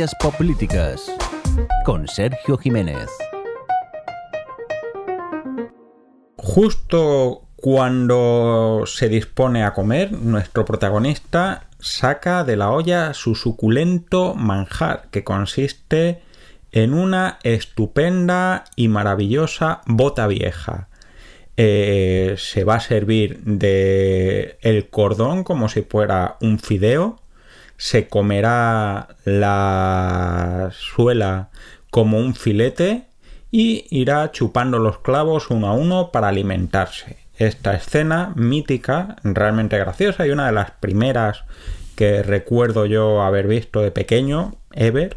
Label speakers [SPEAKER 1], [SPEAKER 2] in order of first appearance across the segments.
[SPEAKER 1] Ciencias con Sergio Jiménez.
[SPEAKER 2] Justo cuando se dispone a comer, nuestro protagonista saca de la olla su suculento manjar, que consiste en una estupenda y maravillosa bota vieja. Eh, se va a servir de el cordón como si fuera un fideo. Se comerá la suela como un filete y irá chupando los clavos uno a uno para alimentarse. Esta escena mítica, realmente graciosa y una de las primeras que recuerdo yo haber visto de pequeño, ever,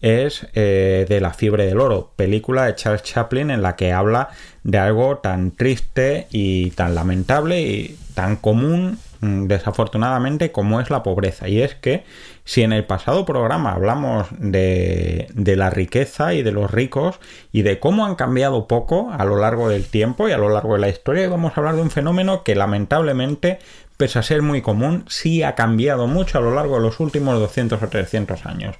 [SPEAKER 2] es eh, de La fiebre del oro, película de Charles Chaplin en la que habla de algo tan triste y tan lamentable y tan común desafortunadamente como es la pobreza. Y es que si en el pasado programa hablamos de, de, la riqueza y de los ricos y de cómo han cambiado poco a lo largo del tiempo y a lo largo de la historia, vamos a hablar de un fenómeno que lamentablemente pese a ser muy común, sí ha cambiado mucho a lo largo de los últimos 200 o 300 años.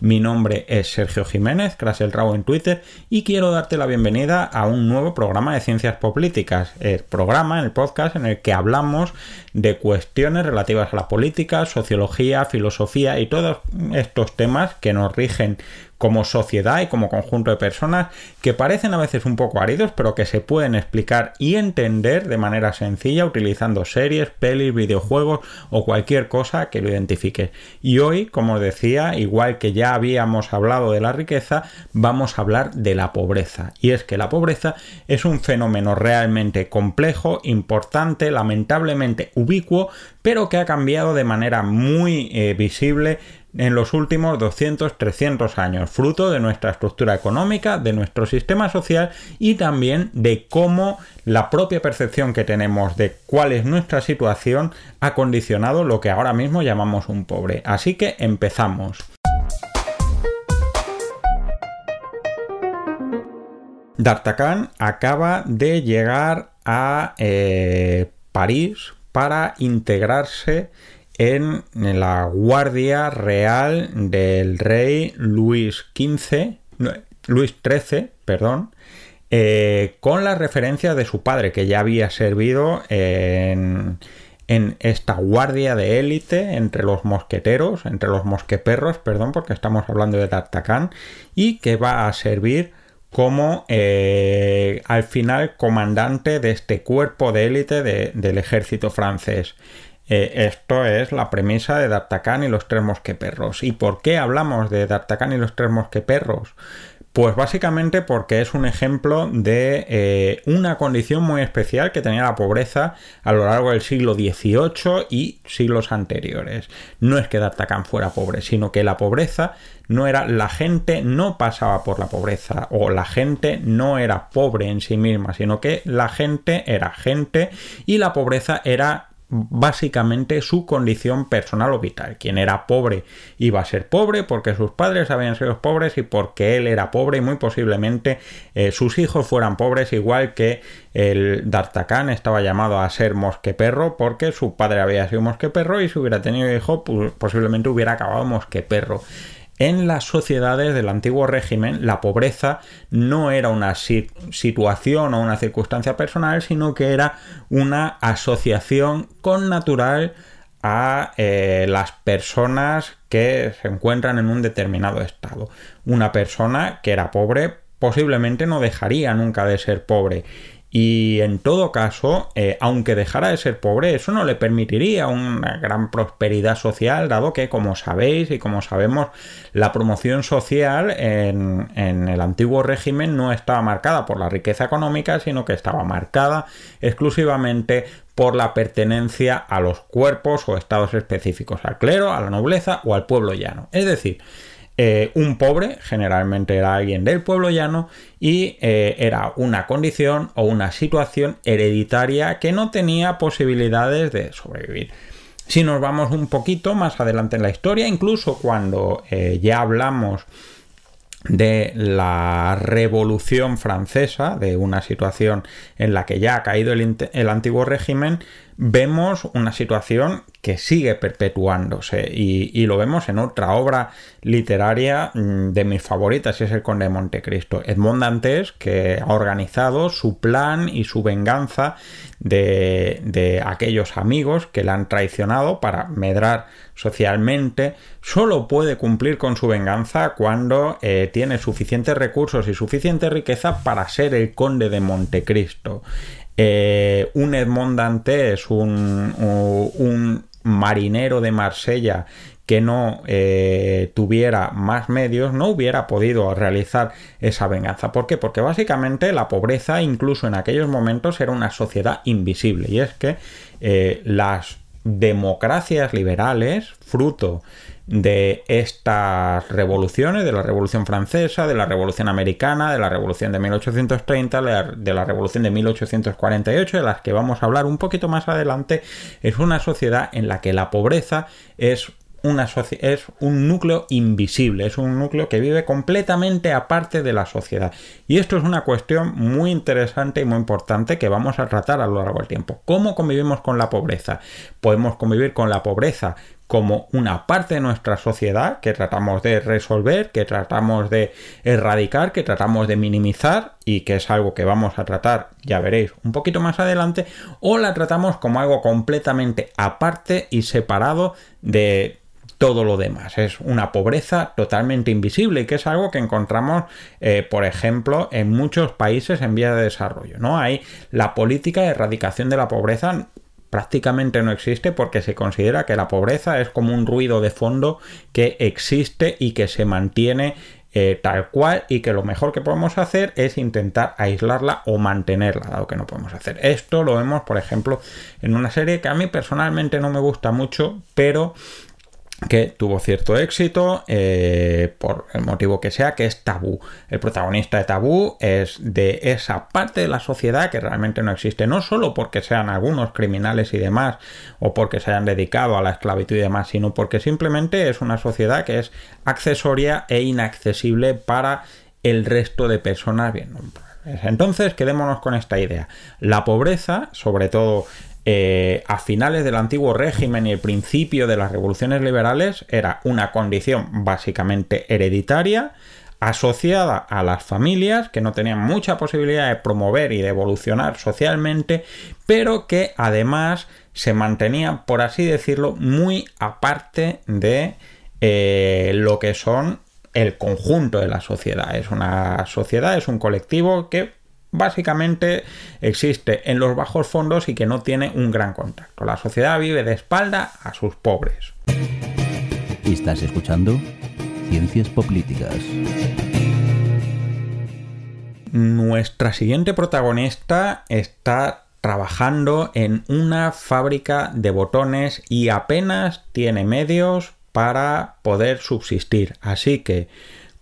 [SPEAKER 2] Mi nombre es Sergio Jiménez, Crash el en Twitter, y quiero darte la bienvenida a un nuevo programa de ciencias políticas, el programa, el podcast en el que hablamos de cuestiones relativas a la política, sociología, filosofía y todos estos temas que nos rigen como sociedad y como conjunto de personas que parecen a veces un poco áridos, pero que se pueden explicar y entender de manera sencilla utilizando series, pelis, videojuegos o cualquier cosa que lo identifique. Y hoy, como decía, igual que ya habíamos hablado de la riqueza, vamos a hablar de la pobreza. Y es que la pobreza es un fenómeno realmente complejo, importante, lamentablemente ubicuo, pero que ha cambiado de manera muy eh, visible en los últimos 200-300 años, fruto de nuestra estructura económica, de nuestro sistema social y también de cómo la propia percepción que tenemos de cuál es nuestra situación ha condicionado lo que ahora mismo llamamos un pobre. Así que empezamos. D'Artagnan acaba de llegar a eh, París para integrarse en la Guardia Real del rey Luis XV, Luis XIII, perdón, eh, con la referencia de su padre, que ya había servido en, en esta guardia de élite entre los mosqueteros, entre los mosqueperros, perdón, porque estamos hablando de D'Artagnan, y que va a servir como eh, al final comandante de este cuerpo de élite del ejército francés. Eh, esto es la premisa de D'Artagnan y los tres mosqueperros. ¿Y por qué hablamos de D'Artagnan y los tres mosqueperros? Pues básicamente porque es un ejemplo de eh, una condición muy especial que tenía la pobreza a lo largo del siglo XVIII y siglos anteriores. No es que D'Artagnan fuera pobre, sino que la pobreza no era la gente no pasaba por la pobreza o la gente no era pobre en sí misma, sino que la gente era gente y la pobreza era básicamente su condición personal o vital. Quien era pobre iba a ser pobre porque sus padres habían sido pobres y porque él era pobre y muy posiblemente eh, sus hijos fueran pobres igual que el D'Artagnan estaba llamado a ser mosqueperro porque su padre había sido mosqueperro y si hubiera tenido hijo pues, posiblemente hubiera acabado mosqueperro en las sociedades del antiguo régimen la pobreza no era una situación o una circunstancia personal, sino que era una asociación con natural a eh, las personas que se encuentran en un determinado estado. Una persona que era pobre posiblemente no dejaría nunca de ser pobre y en todo caso, eh, aunque dejara de ser pobre, eso no le permitiría una gran prosperidad social, dado que, como sabéis y como sabemos, la promoción social en, en, el antiguo régimen no estaba marcada por la riqueza económica, sino que estaba marcada exclusivamente por la pertenencia a los cuerpos o estados específicos, al clero, a la nobleza o al pueblo llano. Es decir, eh, un pobre, generalmente era alguien del pueblo llano, y eh, era una condición o una situación hereditaria que no tenía posibilidades de sobrevivir. Si nos vamos un poquito más adelante en la historia, incluso cuando eh, ya hablamos de la Revolución Francesa, de una situación en la que ya ha caído el, el, antiguo régimen, vemos una situación que sigue perpetuándose y, lo vemos en otra obra literaria mm, de mis favoritas, es el Conde de Montecristo. Edmond Dantes, que ha organizado su plan y su venganza de, de aquellos amigos que le han traicionado para medrar socialmente, solo puede cumplir con su venganza cuando eh, tiene suficientes recursos y suficiente riqueza para ser el conde de Montecristo. Eh, un Edmond Dantes, un, marinero de Marsella que no eh, tuviera más medios no hubiera podido realizar esa venganza. ¿Por qué? Porque básicamente la pobreza incluso en aquellos momentos era una sociedad invisible y es que eh, las democracias liberales, fruto de estas revoluciones, de la Revolución Francesa, de la Revolución Americana, de la Revolución de 1830, de la Revolución de 1848, de las que vamos a hablar un poquito más adelante, es una sociedad en la que la pobreza es una es un núcleo invisible, es un núcleo que vive completamente aparte de la sociedad. Y esto es una cuestión muy interesante y muy importante que vamos a tratar a lo largo del tiempo. ¿Cómo convivimos con la pobreza? Podemos convivir con la pobreza como una parte de nuestra sociedad que tratamos de resolver, que tratamos de erradicar, que tratamos de minimizar y que es algo que vamos a tratar, ya veréis, un poquito más adelante, o la tratamos como algo completamente aparte y separado de todo lo demás. Es una pobreza totalmente invisible y que es algo que encontramos, eh, por ejemplo, en muchos países en vía de desarrollo. ¿no? Hay la política de erradicación de la pobreza prácticamente no existe porque se considera que la pobreza es como un ruido de fondo que existe y que se mantiene eh, tal cual y que lo mejor que podemos hacer es intentar aislarla o mantenerla, dado que no podemos hacer. Esto lo vemos, por ejemplo, en una serie que a mí personalmente no me gusta mucho, pero que tuvo cierto éxito eh, por el motivo que sea, que es Tabú. El protagonista de Tabú es de esa parte de la sociedad que realmente no existe, no solo porque sean algunos criminales y demás, o porque se hayan dedicado a la esclavitud y demás, sino porque simplemente es una sociedad que es accesoria e inaccesible para el resto de personas bien entonces, quedémonos con esta idea. La pobreza, sobre todo eh, a finales del antiguo régimen y el principio de las revoluciones liberales era una condición básicamente hereditaria asociada a las familias que no tenían mucha posibilidad de promover y de evolucionar socialmente, pero que además se mantenía, por así decirlo, muy aparte de eh, lo que son el conjunto de la sociedad. Es una sociedad, es un colectivo que básicamente existe en los bajos fondos y que no tiene un gran contacto. La sociedad vive de espalda a sus pobres.
[SPEAKER 1] Estás escuchando Ciencias Políticas.
[SPEAKER 2] Nuestra siguiente protagonista está trabajando en una fábrica de botones y apenas tiene medios para poder subsistir. Así que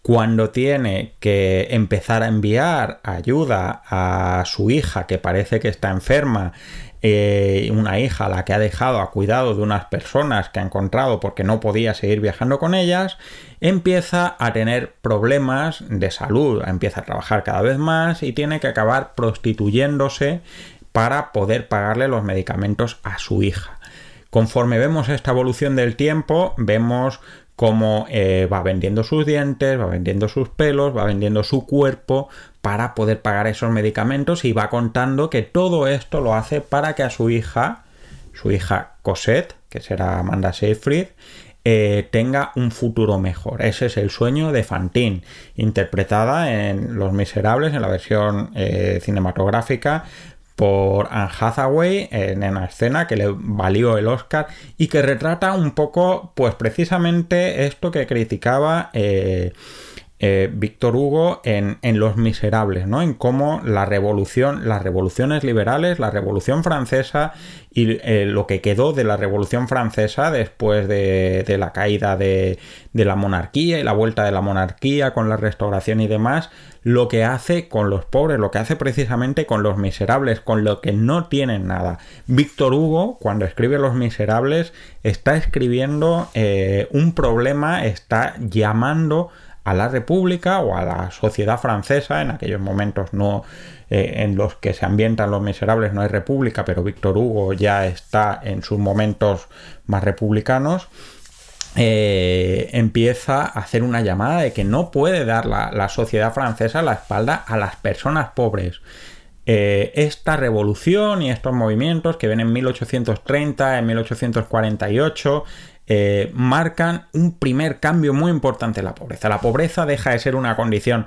[SPEAKER 2] cuando tiene que empezar a enviar ayuda a su hija que parece que está enferma, eh, una hija a la que ha dejado a cuidado de unas personas que ha encontrado porque no podía seguir viajando con ellas, empieza a tener problemas de salud, empieza a trabajar cada vez más y tiene que acabar prostituyéndose para poder pagarle los medicamentos a su hija. Conforme vemos esta evolución del tiempo, vemos cómo eh, va vendiendo sus dientes, va vendiendo sus pelos, va vendiendo su cuerpo para poder pagar esos medicamentos y va contando que todo esto lo hace para que a su hija, su hija Cosette, que será Amanda Seyfried, eh, tenga un futuro mejor. Ese es el sueño de Fantine, interpretada en Los Miserables, en la versión eh, cinematográfica por Anne Hathaway en una escena que le valió el Oscar y que retrata un poco, pues precisamente esto que criticaba eh, eh, Víctor Hugo en, Los Miserables, ¿no? En cómo la revolución, las revoluciones liberales, la revolución francesa y eh, lo que quedó de la revolución francesa después de, de la caída de, de, la monarquía y la vuelta de la monarquía con la restauración y demás, lo que hace con los pobres, lo que hace precisamente con los miserables, con lo que no tienen nada. Víctor Hugo, cuando escribe Los Miserables, está escribiendo eh, un problema, está llamando a la República o a la sociedad francesa, en aquellos momentos no eh, en los que se ambientan los miserables no hay república, pero Víctor Hugo ya está en sus momentos más republicanos, eh, empieza a hacer una llamada de que no puede dar la, sociedad francesa la espalda a las personas pobres. Eh, esta revolución y estos movimientos que ven en 1830, en 1848, eh, marcan un primer cambio muy importante en la pobreza. La pobreza deja de ser una condición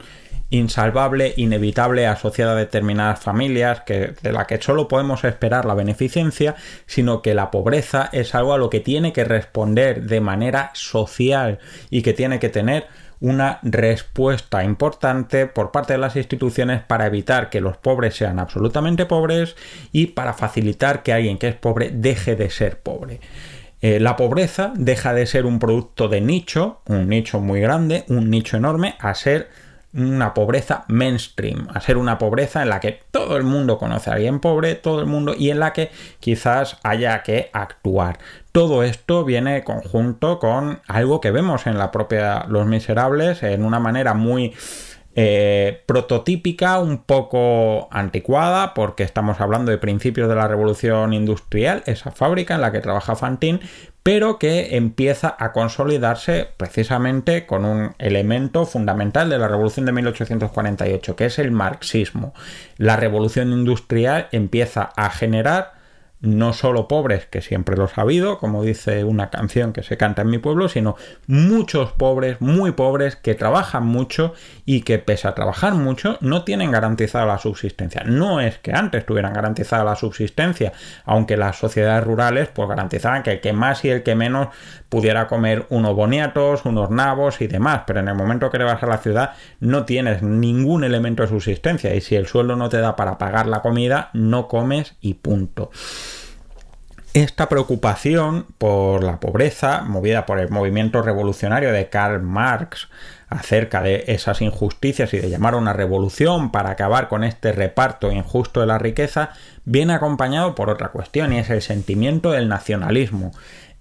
[SPEAKER 2] insalvable, inevitable, asociada a determinadas familias, que, de la que solo podemos esperar la beneficencia, sino que la pobreza es algo a lo que tiene que responder de manera social y que tiene que tener una respuesta importante por parte de las instituciones para evitar que los pobres sean absolutamente pobres y para facilitar que alguien que es pobre deje de ser pobre. Eh, la pobreza deja de ser un producto de nicho, un nicho muy grande, un nicho enorme, a ser una pobreza mainstream, a ser una pobreza en la que todo el mundo conoce a alguien pobre, todo el mundo, y en la que quizás haya que actuar. Todo esto viene conjunto con algo que vemos en la propia Los Miserables, en una manera muy eh, prototípica, un poco anticuada, porque estamos hablando de principios de la revolución industrial, esa fábrica en la que trabaja Fantin, pero que empieza a consolidarse precisamente con un elemento fundamental de la revolución de 1848, que es el marxismo. La revolución industrial empieza a generar no solo pobres, que siempre los ha habido, como dice una canción que se canta en mi pueblo, sino muchos pobres, muy pobres, que trabajan mucho y que pese a trabajar mucho no tienen garantizada la subsistencia. No es que antes tuvieran garantizada la subsistencia, aunque las sociedades rurales pues garantizaban que el que más y el que menos pudiera comer unos boniatos, unos nabos y demás, pero en el momento que le vas a la ciudad no tienes ningún elemento de subsistencia y si el sueldo no te da para pagar la comida, no comes y punto. Esta preocupación por la pobreza, movida por el movimiento revolucionario de Karl Marx acerca de esas injusticias y de llamar a una revolución para acabar con este reparto injusto de la riqueza, viene acompañado por otra cuestión y es el sentimiento del nacionalismo.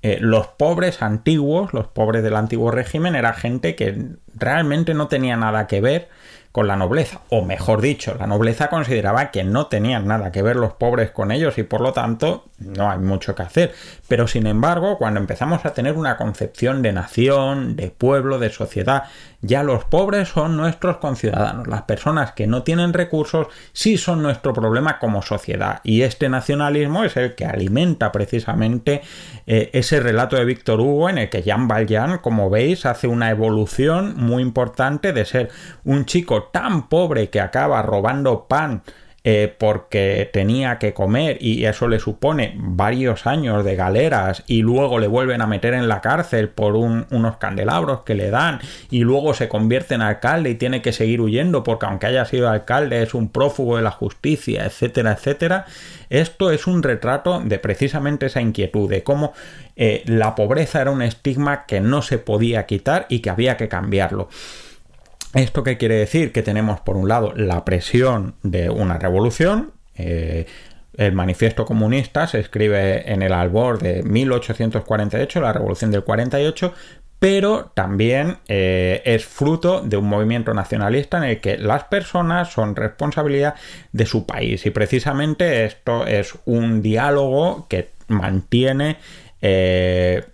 [SPEAKER 2] Eh, los pobres antiguos, los pobres del antiguo régimen, era gente que realmente no tenía nada que ver con la nobleza, o mejor dicho, la nobleza consideraba que no tenían nada que ver los pobres con ellos y por lo tanto no hay mucho que hacer. Pero sin embargo, cuando empezamos a tener una concepción de nación, de pueblo, de sociedad, ya los pobres son nuestros conciudadanos. Las personas que no tienen recursos sí son nuestro problema como sociedad. Y este nacionalismo es el que alimenta precisamente eh, ese relato de Víctor Hugo en el que Jean Valjean, como veis, hace una evolución muy importante de ser un chico tan pobre que acaba robando pan eh, porque tenía que comer y eso le supone varios años de galeras y luego le vuelven a meter en la cárcel por unos candelabros que le dan y luego se convierte en alcalde y tiene que seguir huyendo porque aunque haya sido alcalde es un prófugo de la justicia, etcétera, etcétera. Esto es un retrato de precisamente esa inquietud, de cómo eh, la pobreza era un estigma que no se podía quitar y que había que cambiarlo. ¿Esto qué quiere decir? Que tenemos por un lado la presión de una revolución. Eh, el manifiesto comunista se escribe en el albor de 1848, la revolución del 48, pero también eh, es fruto de un movimiento nacionalista en el que las personas son responsabilidad de su país. Y precisamente esto es un diálogo que mantiene eh,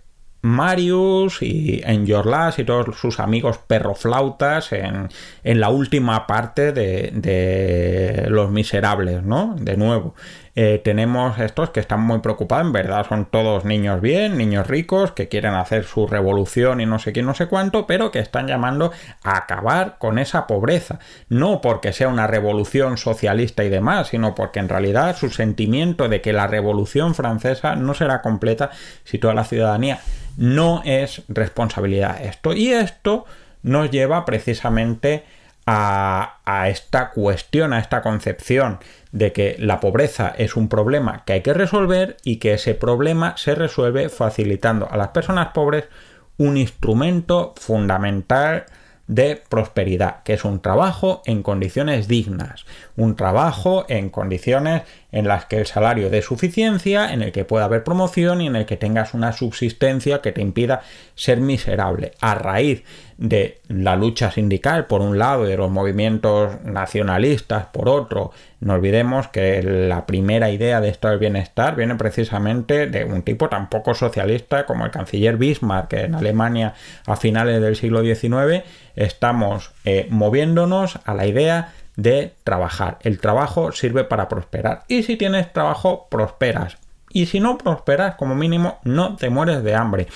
[SPEAKER 2] Marius y Enjolras y todos sus amigos perroflautas en, en la última parte de, de, Los Miserables, ¿no? De nuevo. Eh, tenemos estos que están muy preocupados, en verdad son todos niños bien, niños ricos, que quieren hacer su revolución y no sé qué, no sé cuánto, pero que están llamando a acabar con esa pobreza. No porque sea una revolución socialista y demás, sino porque en realidad su sentimiento de que la revolución francesa no será completa si toda la ciudadanía no es responsabilidad esto. Y esto nos lleva precisamente a, esta cuestión, a esta concepción de que la pobreza es un problema que hay que resolver y que ese problema se resuelve facilitando a las personas pobres un instrumento fundamental de prosperidad, que es un trabajo en condiciones dignas, un trabajo en condiciones en las que el salario dé suficiencia, en el que pueda haber promoción y en el que tengas una subsistencia que te impida ser miserable. A raíz de la lucha sindical por un lado y de los movimientos nacionalistas por otro. No olvidemos que la primera idea de esto del bienestar viene precisamente de un tipo tan poco socialista como el canciller Bismarck, que en Alemania a finales del siglo XIX estamos eh, moviéndonos a la idea de trabajar. El trabajo sirve para prosperar. Y si tienes trabajo, prosperas. Y si no prosperas, como mínimo, no te mueres de hambre.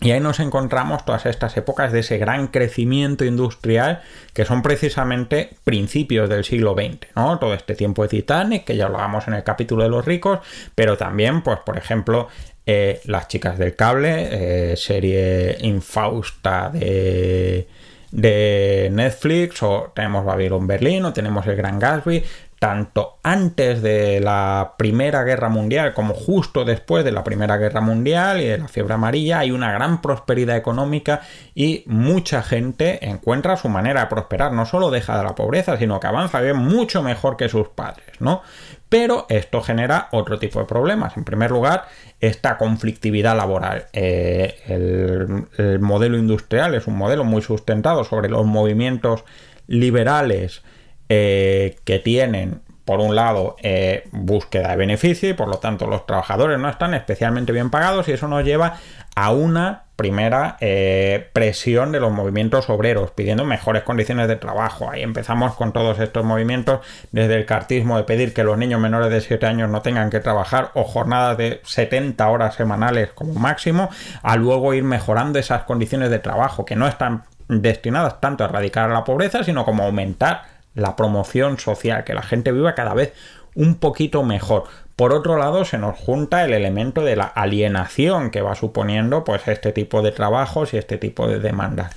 [SPEAKER 2] Y ahí nos encontramos todas estas épocas de ese gran crecimiento industrial que son precisamente principios del siglo XX, ¿no? Todo este tiempo de Titanic, que ya hablábamos en el capítulo de los ricos, pero también, pues, por ejemplo, eh, Las chicas del cable, eh, serie infausta de, de Netflix, o tenemos Babylon Berlín, o tenemos El Gran Gatsby, tanto antes de la Primera Guerra Mundial como justo después de la Primera Guerra Mundial y de la fiebre amarilla, hay una gran prosperidad económica y mucha gente encuentra su manera de prosperar. No solo deja de la pobreza, sino que avanza bien mucho mejor que sus padres, ¿no? Pero esto genera otro tipo de problemas. En primer lugar, esta conflictividad laboral. Eh, el, el modelo industrial es un modelo muy sustentado sobre los movimientos liberales eh, que tienen, por un lado, eh, búsqueda de beneficio y por lo tanto los trabajadores no están especialmente bien pagados y eso nos lleva a una primera eh, presión de los movimientos obreros, pidiendo mejores condiciones de trabajo. Ahí empezamos con todos estos movimientos, desde el cartismo de pedir que los niños menores de 7 años no tengan que trabajar o jornadas de 70 horas semanales como máximo, a luego ir mejorando esas condiciones de trabajo que no están destinadas tanto a erradicar la pobreza, sino como aumentar la promoción social, que la gente viva cada vez un poquito mejor. Por otro lado, se nos junta el elemento de la alienación que va suponiendo pues este tipo de trabajos y este tipo de demandas.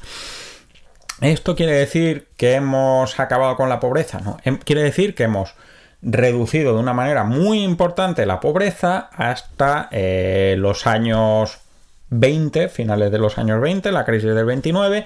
[SPEAKER 2] ¿Esto quiere decir que hemos acabado con la pobreza? No, em, quiere decir que hemos reducido de una manera muy importante la pobreza hasta eh, los años 20, finales de los años 20, la crisis del 29,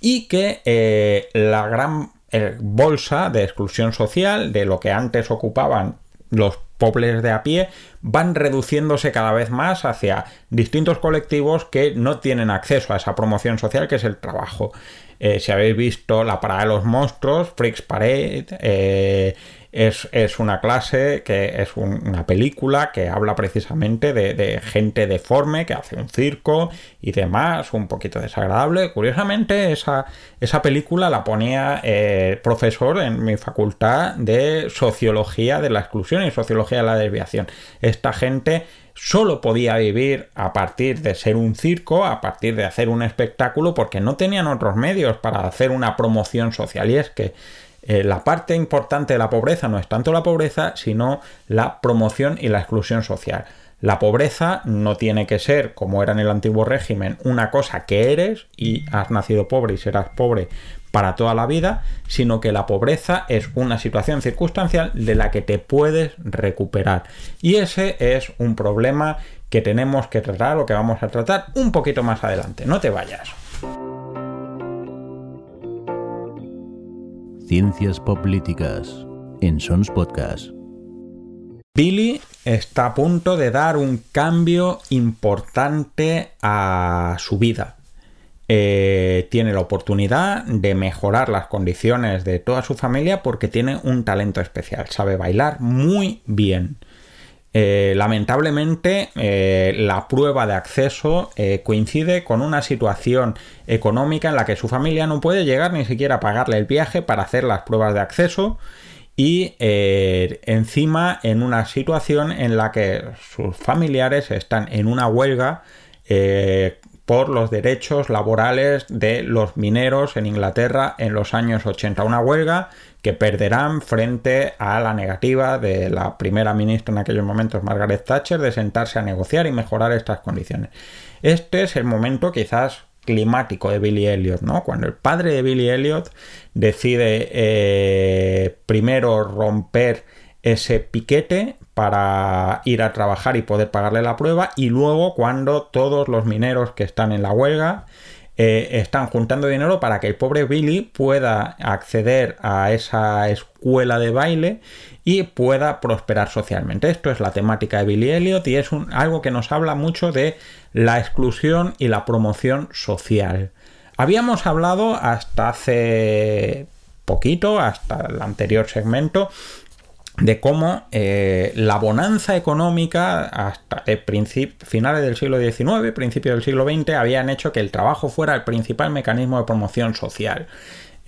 [SPEAKER 2] y que eh, la gran bolsa de exclusión social de lo que antes ocupaban los pobres de a pie van reduciéndose cada vez más hacia distintos colectivos que no tienen acceso a esa promoción social que es el trabajo. Eh, si habéis visto La Parada de los Monstruos, Freaks Parade, eh, es, una clase que es una película que habla precisamente de, gente deforme que hace un circo y demás, un poquito desagradable. Curiosamente, esa, esa película la ponía eh, profesor en mi facultad de sociología de la exclusión y sociología de la desviación. Esta gente solo podía vivir a partir de ser un circo, a partir de hacer un espectáculo, porque no tenían otros medios para hacer una promoción social. Y es que eh, la parte importante de la pobreza no es tanto la pobreza, sino la promoción y la exclusión social. La pobreza no tiene que ser, como era en el antiguo régimen, una cosa que eres y has nacido pobre y serás pobre para toda la vida, sino que la pobreza es una situación circunstancial de la que te puedes recuperar. Y ese es un problema que tenemos que tratar o que vamos a tratar un poquito más adelante. No te vayas.
[SPEAKER 1] Ciencias Políticas en Sons Podcast.
[SPEAKER 2] Billy está a punto de dar un cambio importante a su vida. Eh, tiene la oportunidad de mejorar las condiciones de toda su familia porque tiene un talento especial. Sabe bailar muy bien. Eh, lamentablemente, eh, la prueba de acceso eh, coincide con una situación económica en la que su familia no puede llegar ni siquiera a pagarle el viaje para hacer las pruebas de acceso y encima en una situación en la que sus familiares están en una huelga por los derechos laborales de los mineros en Inglaterra en los años 80. Una huelga que perderán frente a la negativa de la primera ministra en aquellos momentos, Margaret Thatcher, de sentarse a negociar y mejorar estas condiciones. Este es el momento quizás climático de Billy Elliot, ¿no? Cuando el padre de Billy Elliot decide eh, primero romper ese piquete para ir a trabajar y poder pagarle la prueba y luego cuando todos los mineros que están en la huelga eh, están juntando dinero para que el pobre Billy pueda acceder a esa escuela de baile y pueda prosperar socialmente. Esto es la temática de Billy Elliot y es algo que nos habla mucho de la exclusión y la promoción social. Habíamos hablado hasta hace poquito, hasta el anterior segmento, de cómo eh, la bonanza económica hasta finales del siglo XIX, principios del siglo XX, habían hecho que el trabajo fuera el principal mecanismo de promoción social.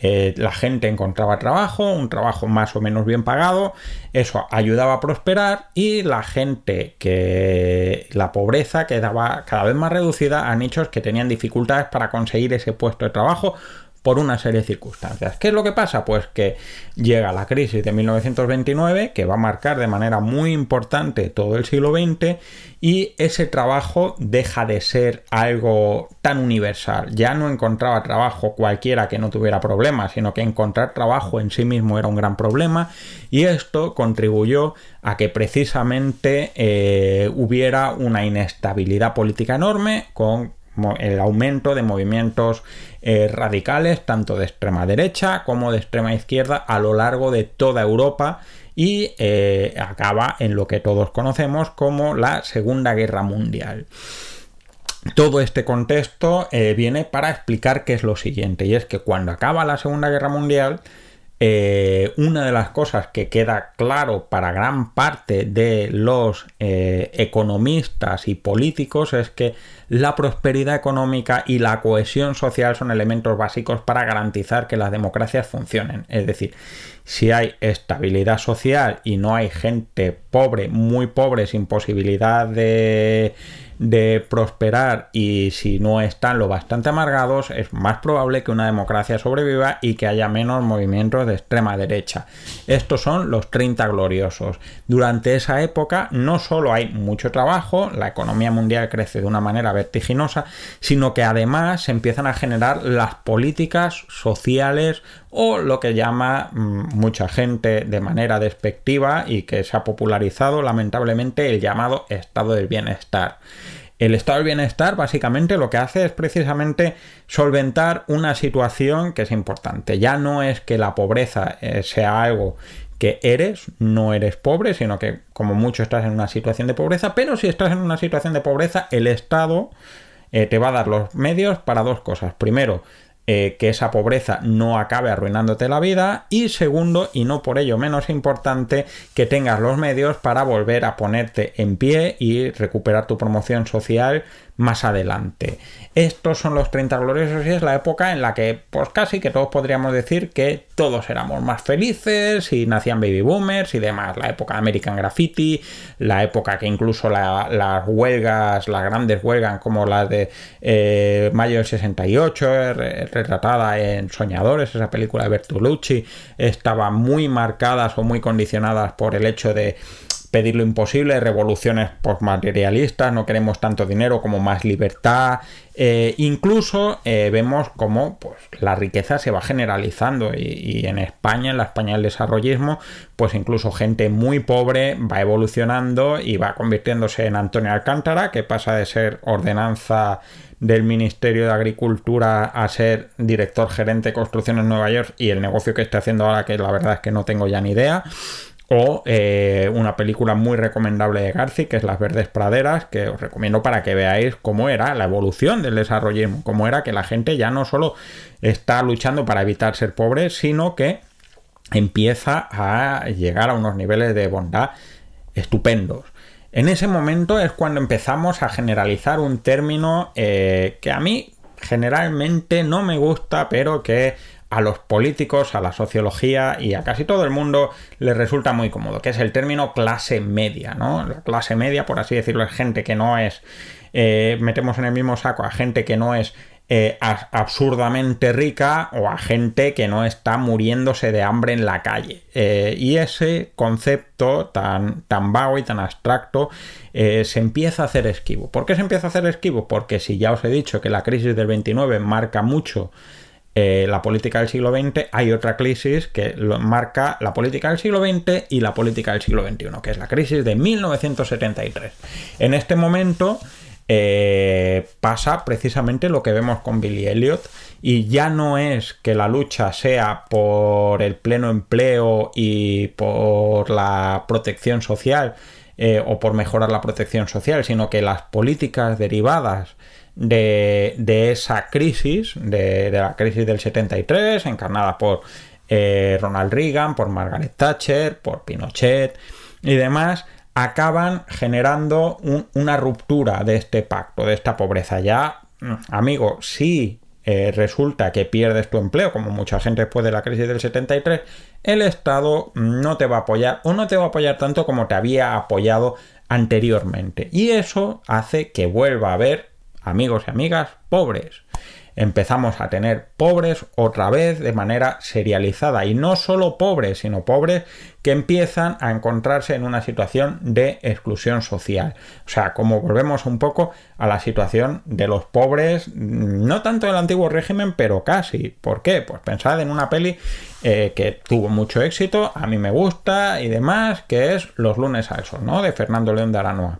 [SPEAKER 2] Eh, la gente encontraba trabajo, un trabajo más o menos bien pagado, eso ayudaba a prosperar y la gente que la pobreza quedaba cada vez más reducida a nichos que tenían dificultades para conseguir ese puesto de trabajo por una serie de circunstancias. ¿Qué es lo que pasa? Pues que llega la crisis de 1929, que va a marcar de manera muy importante todo el siglo XX, y ese trabajo deja de ser algo tan universal. Ya no encontraba trabajo cualquiera que no tuviera problemas, sino que encontrar trabajo en sí mismo era un gran problema, y esto contribuyó a que precisamente eh, hubiera una inestabilidad política enorme con el aumento de movimientos eh, radicales, tanto de extrema derecha como de extrema izquierda, a lo largo de toda Europa y eh, acaba en lo que todos conocemos como la Segunda Guerra Mundial. Todo este contexto eh, viene para explicar qué es lo siguiente, y es que cuando acaba la Segunda Guerra Mundial, eh, una de las cosas que queda claro para gran parte de los eh, economistas y políticos es que la prosperidad económica y la cohesión social son elementos básicos para garantizar que las democracias funcionen. Es decir, si hay estabilidad social y no hay gente pobre, muy pobre, sin posibilidad de de prosperar y si no están lo bastante amargados, es más probable que una democracia sobreviva y que haya menos movimientos de extrema derecha. Estos son los 30 gloriosos. Durante esa época no solo hay mucho trabajo, la economía mundial crece de una manera vertiginosa, sino que además se empiezan a generar las políticas sociales o lo que llama mm, mucha gente de manera despectiva y que se ha popularizado lamentablemente el llamado estado del bienestar. El estado del bienestar básicamente lo que hace es precisamente solventar una situación que es importante. Ya no es que la pobreza eh, sea algo que eres, no eres pobre, sino que como mucho estás en una situación de pobreza, pero si estás en una situación de pobreza, el Estado eh, te va a dar los medios para dos cosas. Primero, eh, que esa pobreza no acabe arruinándote la vida. Y segundo y no por ello menos importante que tengas los medios para volver a ponerte en pie y recuperar tu promoción social más adelante. Estos son los 30 gloriosos y es la época en la que, pues casi que todos podríamos decir que todos éramos más felices y nacían baby boomers y demás. La época de American Graffiti, la época que incluso las huelgas, las grandes huelgas como las de eh, mayo del 68, retratada en Soñadores, esa película de Bertolucci, estaban muy marcadas o muy condicionadas por el hecho de pedir lo imposible, revoluciones postmaterialistas, no queremos tanto dinero como más libertad. Eh, incluso eh, vemos cómo pues, la riqueza se va generalizando y, en España, en la España del desarrollismo, pues incluso gente muy pobre va evolucionando y va convirtiéndose en Antonio Alcántara, que pasa de ser ordenanza del Ministerio de Agricultura a ser director gerente de construcción en Nueva York y el negocio que está haciendo ahora, que la verdad es que no tengo ya ni idea o eh, una película muy recomendable de Garci, que es Las Verdes Praderas, que os recomiendo para que veáis cómo era la evolución del desarrollismo, cómo era que la gente ya no solo está luchando para evitar ser pobre, sino que empieza a llegar a unos niveles de bondad estupendos. En ese momento es cuando empezamos a generalizar un término eh, que a mí generalmente no me gusta, pero que a los políticos, a la sociología y a casi todo el mundo les resulta muy cómodo, que es el término clase media, ¿no? La clase media, por así decirlo, es gente que no es, eh, metemos en el mismo saco a gente que no es eh, absurdamente rica o a gente que no está muriéndose de hambre en la calle. Eh, y ese concepto tan, tan vago y tan abstracto se empieza a hacer esquivo. ¿Por qué se empieza a hacer esquivo? Porque si ya os he dicho que la crisis del 29 marca mucho eh, la política del siglo XX, hay otra crisis que marca la política del siglo XX y la política del siglo XXI, que es la crisis de 1973. En este momento eh, pasa precisamente lo que vemos con Billy Elliot y ya no es que la lucha sea por el pleno empleo y por la protección social eh, o por mejorar la protección social, sino que las políticas derivadas de, esa crisis, de, la crisis del 73, encarnada por eh, Ronald Reagan, por Margaret Thatcher, por Pinochet y demás, acaban generando una ruptura de este pacto, de esta pobreza. Ya, amigo, si eh, resulta que pierdes tu empleo, como mucha gente después de la crisis del 73, el Estado no te va a apoyar o no te va a apoyar tanto como te había apoyado anteriormente. Y eso hace que vuelva a haber amigos y amigas pobres. Empezamos a tener pobres otra vez de manera serializada. Y no solo pobres sino pobres que empiezan a encontrarse en una situación de exclusión social. O sea como volvemos un poco a la situación de los pobres no tanto del antiguo régimen pero casi. ¿por qué? pues pensad en una peli eh, que tuvo mucho éxito a mí me gusta y demás que es Los lunes al sol ¿no? de Fernando León de Aranoa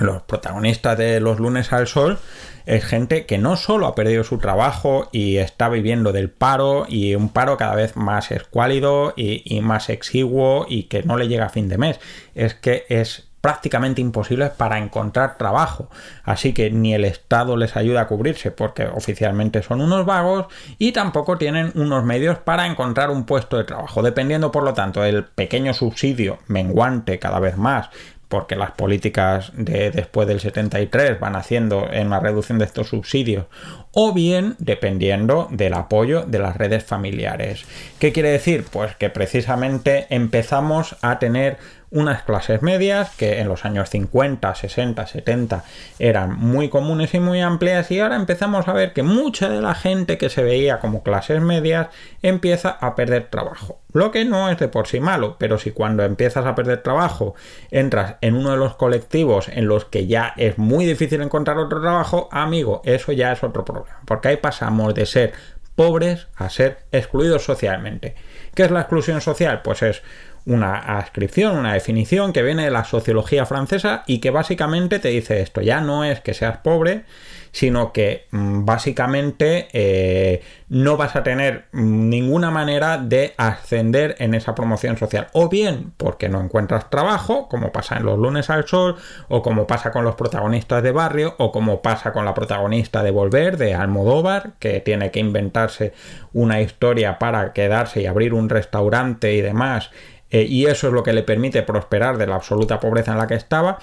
[SPEAKER 2] los protagonistas de Los lunes al sol es gente que no solo ha perdido su trabajo y está viviendo del paro y un paro cada vez más escuálido y, más exiguo y que no le llega a fin de mes, es que es prácticamente imposible para encontrar trabajo. Así que ni el Estado les ayuda a cubrirse porque oficialmente son unos vagos y tampoco tienen unos medios para encontrar un puesto de trabajo. Dependiendo, por lo tanto, del pequeño subsidio menguante cada vez más porque las políticas de después del 73 van haciendo en la reducción de estos subsidios, o bien dependiendo del apoyo de las redes familiares. ¿Qué quiere decir? Pues que precisamente empezamos a tener unas clases medias que en los años 50, 60, 70 eran muy comunes y muy amplias y ahora empezamos a ver que mucha de la gente que se veía como clases medias empieza a perder trabajo. Lo que no es de por sí malo, pero si cuando empiezas a perder trabajo entras en uno de los colectivos en los que ya es muy difícil encontrar otro trabajo, amigo, eso ya es otro problema, porque ahí pasamos de ser pobres a ser excluidos socialmente. ¿Qué es la exclusión social? Pues es una ascripción, una definición que viene de la sociología francesa y que básicamente te dice esto, ya no es que seas pobre, sino que mm, básicamente eh, no vas a tener ninguna manera de ascender en esa promoción social. O bien porque no encuentras trabajo, como pasa en los lunes al sol, o como pasa con los protagonistas de barrio, o como pasa con la protagonista de Volver, de Almodóvar, que tiene que inventarse una historia para quedarse y abrir un restaurante y demás. Eh, y eso es lo que le permite prosperar de la absoluta pobreza en la que estaba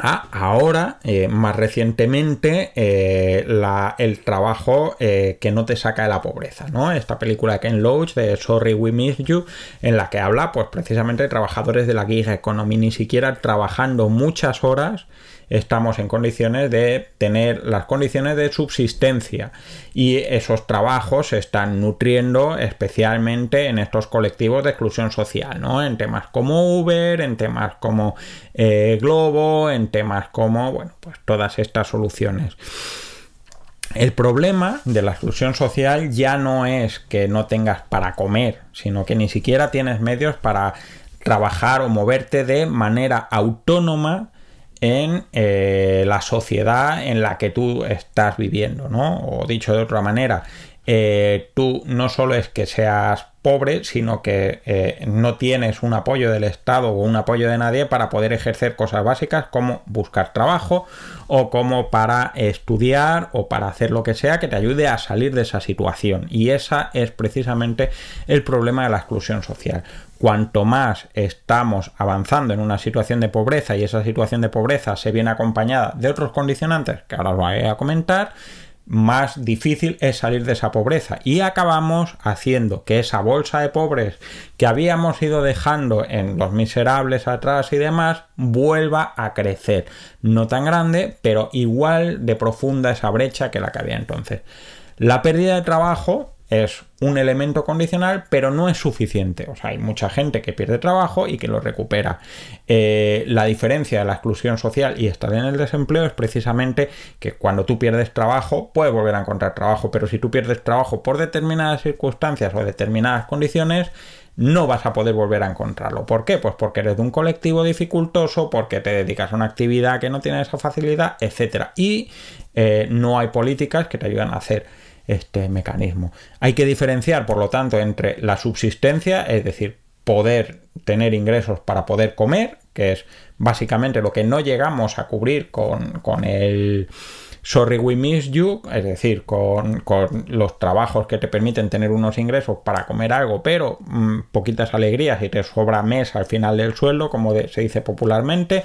[SPEAKER 2] Ah, ahora, eh, más recientemente, eh, el trabajo que no te saca de la pobreza, ¿no? Esta película de Ken Loach de Sorry We Miss You, en la que habla, pues precisamente de trabajadores de la gig economy, ni siquiera trabajando muchas horas estamos en condiciones de tener las condiciones de subsistencia y esos trabajos se están nutriendo especialmente en estos colectivos de exclusión social, ¿no? En temas como Uber, en temas como eh, Globo, en temas como, bueno, pues todas estas soluciones. El problema de la exclusión social ya no es que no tengas para comer, sino que ni siquiera tienes medios para trabajar o moverte de manera autónoma en eh, la sociedad en la que tú estás viviendo, ¿no? O dicho de otra manera, eh, tú no solo es que seas pobre, sino que eh, no tienes un apoyo del Estado o un apoyo de nadie para poder ejercer cosas básicas como buscar trabajo o como para estudiar o para hacer lo que sea que te ayude a salir de esa situación. Y esa es precisamente el problema de la exclusión social cuanto más estamos avanzando en una situación de pobreza y esa situación de pobreza se viene acompañada de otros condicionantes que ahora os voy a comentar, más difícil es salir de esa pobreza y acabamos haciendo que esa bolsa de pobres que habíamos ido dejando en los miserables atrás y demás vuelva a crecer. No tan grande, pero igual de profunda esa brecha que la que había entonces. La pérdida de trabajo es un elemento condicional, pero no es suficiente. O sea, hay mucha gente que pierde trabajo y que lo recupera. Eh, la diferencia de la exclusión social y estar en el desempleo es precisamente que cuando tú pierdes trabajo, puedes volver a encontrar trabajo, pero si tú pierdes trabajo por determinadas circunstancias o determinadas condiciones, no vas a poder volver a encontrarlo. ¿Por qué? Pues porque eres de un colectivo dificultoso, porque te dedicas a una actividad que no tiene esa facilidad, etc. Y eh, no hay políticas que te ayuden a hacer este mecanismo. Hay que diferenciar, por lo tanto, entre la subsistencia, es decir, poder tener ingresos para poder comer, que es básicamente lo que no llegamos a cubrir con, con el Sorry We Miss You, es decir, con, los trabajos que te permiten tener unos ingresos para comer algo, pero mm, poquitas alegrías y te sobra mes al final del sueldo, como se dice popularmente,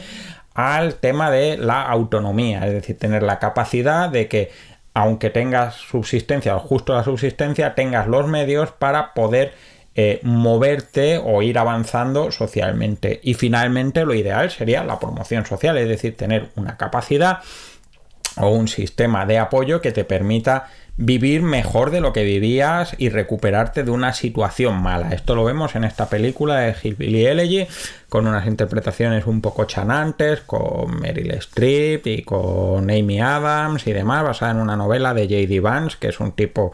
[SPEAKER 2] al tema de la autonomía, es decir, tener la capacidad de que aunque tengas subsistencia o justo la subsistencia, tengas los medios para poder eh, moverte o ir avanzando socialmente. Y finalmente lo ideal sería la promoción social, es decir, tener una capacidad o un sistema de apoyo que te permita vivir mejor de lo que vivías y recuperarte de una situación mala. Esto lo vemos en esta película de Hillbilly Elegy con unas interpretaciones un poco chanantes, con Meryl Streep y con Amy Adams y demás, basada en una novela de J.D. Vance, que es un tipo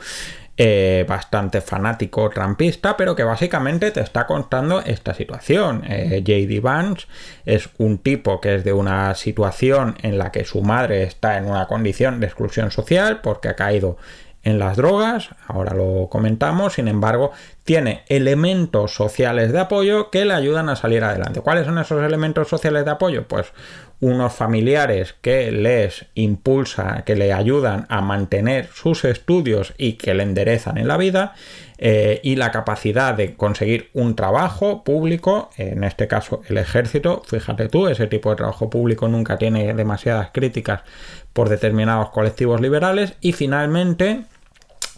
[SPEAKER 2] eh, bastante fanático trampista, pero que básicamente te está contando esta situación. Eh, J.D. Vance es un tipo que es de una situación en la que su madre está en una condición de exclusión social porque ha caído en las drogas, ahora lo comentamos, sin embargo, tiene elementos sociales de apoyo que le ayudan a salir adelante. ¿Cuáles son esos elementos sociales de apoyo? Pues unos familiares que les impulsan, que le ayudan a mantener sus estudios y que le enderezan en la vida, eh, y la capacidad de conseguir un trabajo público, en este caso el ejército, fíjate tú, ese tipo de trabajo público nunca tiene demasiadas críticas por determinados colectivos liberales, y finalmente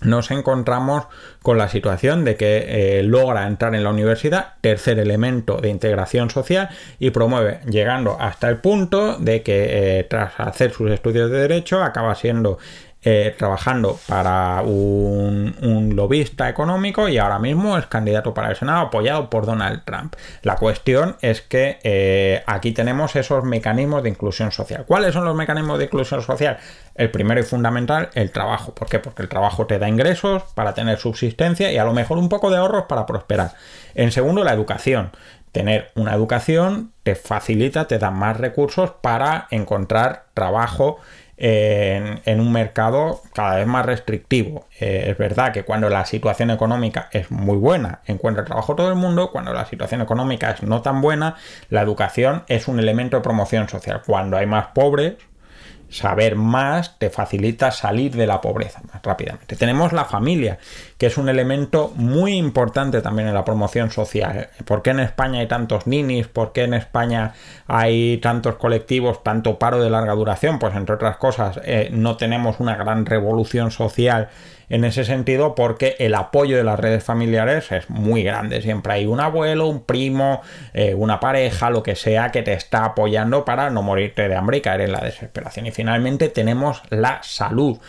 [SPEAKER 2] nos encontramos con la situación de que eh, logra entrar en la universidad, tercer elemento de integración social, y promueve, llegando hasta el punto de que eh, tras hacer sus estudios de derecho acaba siendo eh, trabajando para un, un, lobista económico y ahora mismo es candidato para el Senado apoyado por Donald Trump. La cuestión es que aquí tenemos esos mecanismos de inclusión social. ¿Cuáles son los mecanismos de inclusión social? El primero y fundamental, el trabajo. ¿Por qué? Porque el trabajo te da ingresos para tener subsistencia y a lo mejor un poco de ahorros para prosperar. En segundo, la educación. Tener una educación te facilita, te da más recursos para encontrar trabajo en, un mercado cada vez más restrictivo. Eh, es verdad que cuando la situación económica es muy buena, encuentra trabajo todo el mundo, cuando la situación económica es no tan buena, la educación es un elemento de promoción social. Cuando hay más pobres, saber más te facilita salir de la pobreza más rápidamente. Tenemos la familia, que es un elemento muy importante también en la promoción social. ¿Por qué en España hay tantos ninis? ¿Por qué en España hay tantos colectivos, tanto paro de larga duración? Pues entre otras cosas, eh, no tenemos una gran revolución social en ese sentido porque el apoyo de las redes familiares es muy grande. Siempre hay un abuelo, un primo, eh, una pareja, lo que sea que te está apoyando para no morirte de hambre y caer en la desesperación. Y finalmente tenemos la salud.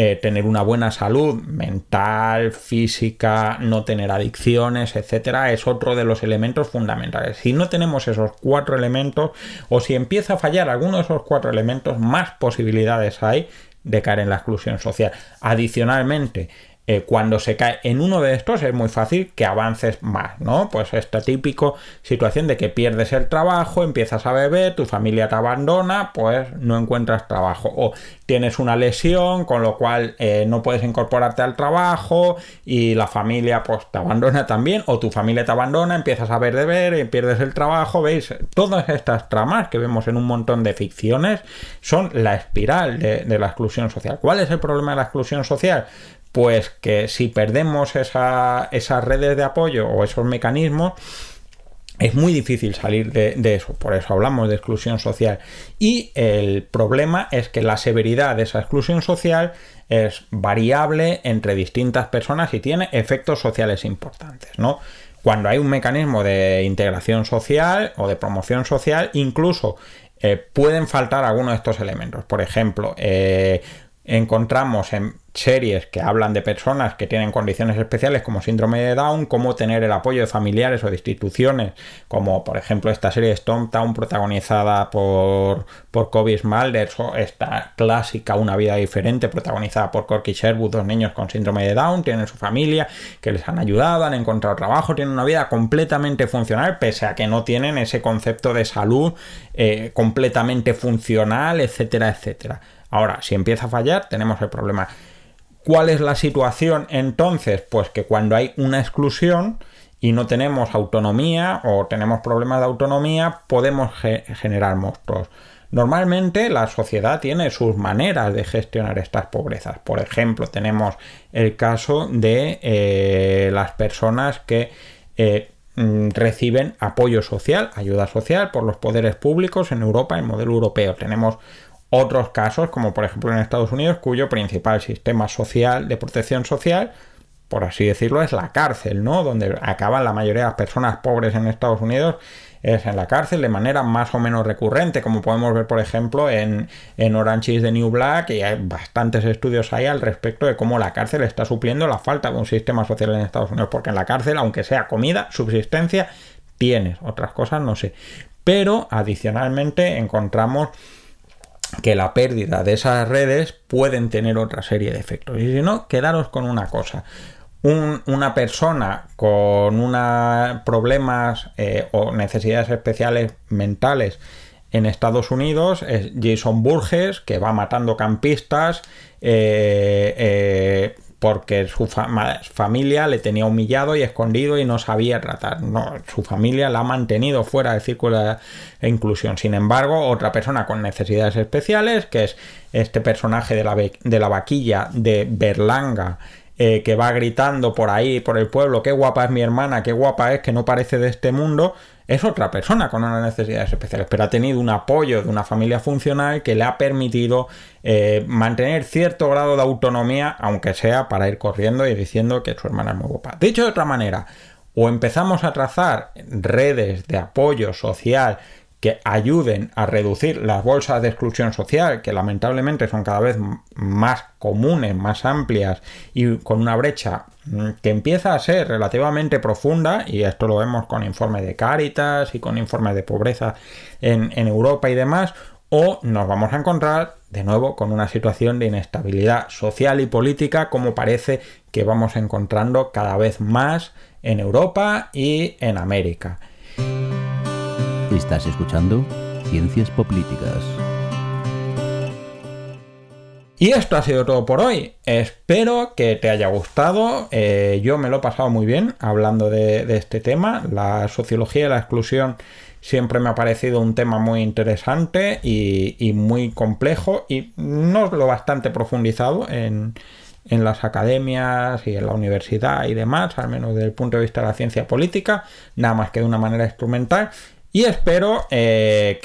[SPEAKER 2] Eh, tener una buena salud mental, física, no tener adicciones, etcétera, es otro de los elementos fundamentales. Si no tenemos esos cuatro elementos, o si empieza a fallar alguno de esos cuatro elementos, más posibilidades hay de caer en la exclusión social. Adicionalmente, eh, cuando se cae en uno de estos es muy fácil que avances más, ¿no? Pues esta típico situación de que pierdes el trabajo, empiezas a beber, tu familia te abandona, pues no encuentras trabajo. O tienes una lesión, con lo cual eh, no puedes incorporarte al trabajo y la familia pues te abandona también, o tu familia te abandona, empiezas a ver y pierdes el trabajo, ¿veis? Todas estas tramas que vemos en un montón de ficciones son la espiral de la exclusión social. ¿Cuál es el problema de la exclusión social? Pues que si perdemos esas redes de apoyo o esos mecanismos, es muy difícil salir de, eso, por eso hablamos de exclusión social. Y el problema es que la severidad de esa exclusión social es variable entre distintas personas y tiene efectos sociales importantes, ¿no? Cuando hay un mecanismo de integración social o de promoción social, incluso eh, pueden faltar algunos de estos elementos. Por ejemplo, eh, encontramos en series que hablan de personas que tienen condiciones especiales como síndrome de Down, cómo tener el apoyo de familiares o de instituciones, como por ejemplo esta serie Stone Town protagonizada por, por Kobe Smulders o esta clásica Una vida diferente protagonizada por Corky Sherwood, dos niños con síndrome de Down, tienen su familia que les han ayudado, han encontrado trabajo, tienen una vida completamente funcional, pese a que no tienen ese concepto de salud eh, completamente funcional, etcétera, etcétera. Ahora, si empieza a fallar, tenemos el problema. ¿Cuál es la situación entonces? Pues que cuando hay una exclusión y no tenemos autonomía o tenemos problemas de autonomía, podemos generar monstruos. Normalmente la sociedad tiene sus maneras de gestionar estas pobrezas. Por ejemplo, tenemos el caso de eh, las personas que eh, mm, reciben apoyo social, ayuda social por los poderes públicos en Europa, en modelo europeo. Tenemos otros casos, como por ejemplo en Estados Unidos, cuyo principal sistema social de protección social por así decirlo, es la cárcel, ¿no? Donde acaban la mayoría de las personas pobres en Estados Unidos es en la cárcel de manera más o menos recurrente, como podemos ver, por ejemplo, en, en Orange is the New Black, y hay bastantes estudios ahí al respecto de cómo la cárcel está supliendo la falta de un sistema social en Estados Unidos, porque en la cárcel, aunque sea comida, subsistencia, tienes, otras cosas no sé. Pero adicionalmente encontramos que la pérdida de esas redes pueden tener otra serie de efectos. Y si no, quedaros con una cosa una persona con problemas eh, o necesidades especiales mentales en Estados Unidos es Jason Burgess, que va matando campistas eh, eh, porque su familia le tenía humillado y escondido y no sabía tratar. No, su familia la ha mantenido fuera del círculo de inclusión. Sin embargo, otra persona con necesidades especiales, que es este personaje de la, de la vaquilla de Berlanga, eh, que va gritando por ahí, por el pueblo, qué guapa es mi hermana, qué guapa es, que no parece de este mundo, es otra persona con unas necesidades especiales, pero ha tenido un apoyo de una familia funcional que le ha permitido eh, mantener cierto grado de autonomía, aunque sea para ir corriendo y diciendo que su hermana es muy guapa. Dicho de otra manera, o empezamos a trazar redes de apoyo social que ayuden a reducir las bolsas de exclusión social, que lamentablemente son cada vez más comunes, más amplias y con una brecha que empieza a ser relativamente profunda, y esto lo vemos con informes de Cáritas y con informes de pobreza en, en Europa y demás, o nos vamos a encontrar de nuevo con una situación de inestabilidad social y política como parece que vamos encontrando cada vez más en Europa y en América.
[SPEAKER 1] Estás escuchando Ciencias Políticas.
[SPEAKER 2] Y esto ha sido todo por hoy. Espero que te haya gustado. Eh, yo me lo he pasado muy bien hablando de, este tema. La sociología de la exclusión siempre me ha parecido un tema muy interesante y, muy complejo y no lo bastante profundizado en, en las academias y en la universidad y demás, al menos desde el punto de vista de la ciencia política, nada más que de una manera instrumental. Y espero eh,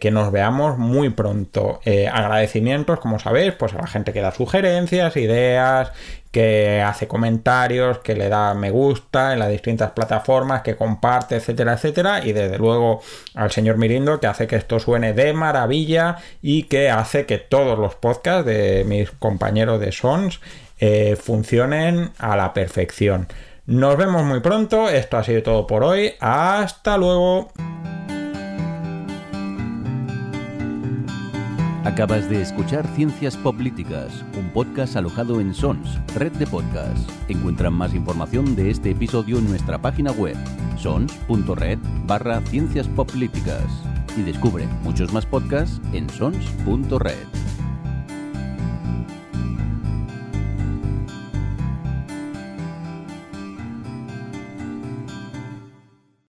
[SPEAKER 2] que, nos veamos muy pronto. Eh, agradecimientos, como sabéis, pues a la gente que da sugerencias, ideas, que hace comentarios, que le da me gusta en las distintas plataformas, que comparte, etcétera, etcétera. Y desde luego al señor Mirindo, que hace que esto suene de maravilla y que hace que todos los podcasts de mis compañeros de Sons eh, funcionen a la perfección. Nos vemos muy pronto, esto ha sido todo por hoy, hasta luego.
[SPEAKER 1] Acabas de escuchar Ciencias Políticas, un podcast alojado en Sons, red de podcasts. Encuentran más información de este episodio en nuestra página web, sons.red barra Ciencias Políticas. Y descubre muchos más podcasts en sons.red.